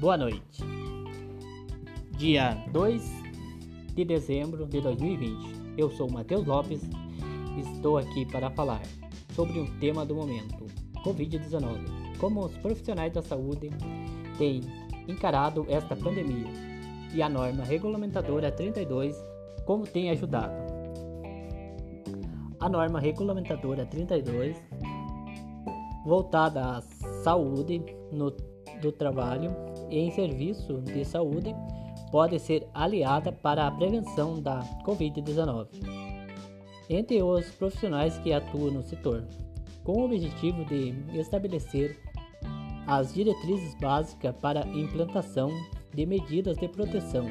Boa noite. Dia 2 de dezembro de 2020. Eu sou Matheus Lopes e estou aqui para falar sobre um tema do momento: Covid-19. Como os profissionais da saúde têm encarado esta pandemia e a norma regulamentadora 32 como tem ajudado. A norma regulamentadora 32 voltada à saúde no, do trabalho e em serviço de saúde pode ser aliada para a prevenção da Covid-19 entre os profissionais que atuam no setor, com o objetivo de estabelecer as diretrizes básicas para implantação de medidas de proteção.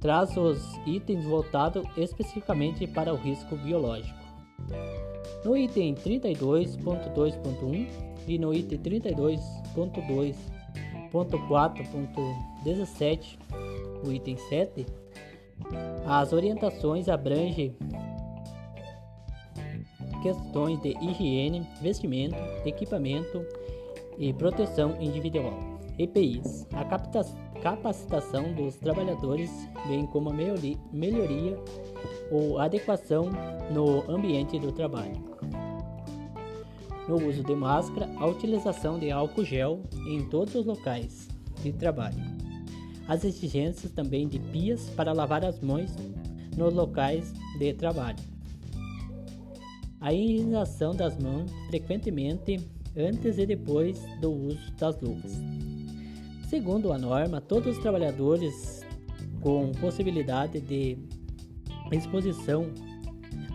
Traz os itens voltados especificamente para o risco biológico. No item 32.2.1 e no item 32.2.4.17, o item 7, as orientações abrangem questões de higiene, vestimento, equipamento e proteção individual. EPIs, a capacitação dos trabalhadores, bem como a melhoria ou adequação no ambiente do trabalho. No uso de máscara, a utilização de álcool gel em todos os locais de trabalho. As exigências também de pias para lavar as mãos nos locais de trabalho. A higienização das mãos frequentemente antes e depois do uso das luvas. Segundo a norma, todos os trabalhadores com possibilidade de exposição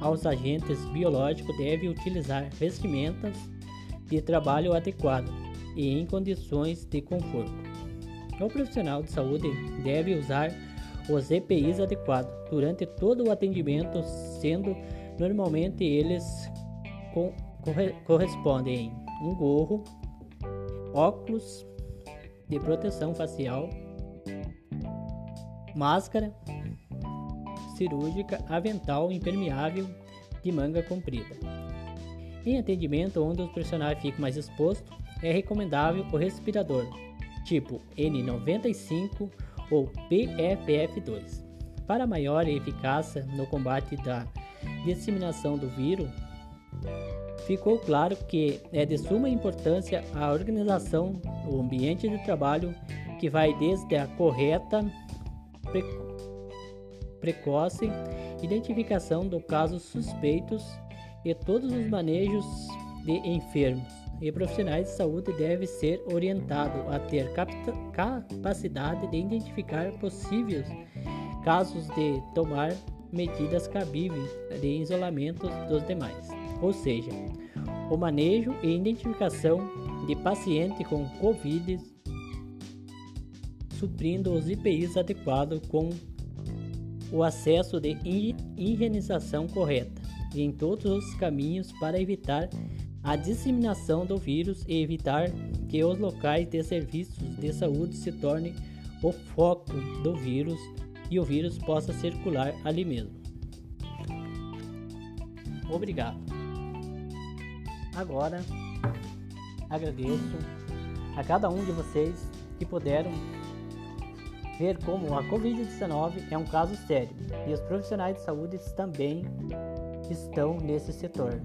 aos agentes biológicos devem utilizar vestimentas de trabalho adequadas e em condições de conforto. O profissional de saúde deve usar os EPIs adequados durante todo o atendimento, sendo normalmente eles correspondem um gorro, óculos de proteção facial, máscara cirúrgica, avental impermeável de manga comprida. Em atendimento onde os profissionais ficam mais expostos, é recomendável o respirador tipo N95 ou PFF2. Para maior eficácia no combate da disseminação do vírus, ficou claro que é de suma importância a organização do ambiente de trabalho que vai desde a correta pre precoce identificação do casos suspeitos e todos os manejos de enfermos e profissionais de saúde devem ser orientados a ter capacidade de identificar possíveis casos de tomar medidas cabíveis de isolamento dos demais. Ou seja, o manejo e identificação de paciente com Covid, suprindo os IPIs adequados com o acesso de higienização correta e em todos os caminhos para evitar a disseminação do vírus e evitar que os locais de serviços de saúde se tornem o foco do vírus e o vírus possa circular ali mesmo. Obrigado. Agora, agradeço a cada um de vocês que puderam ver como a Covid-19 é um caso sério e os profissionais de saúde também estão nesse setor.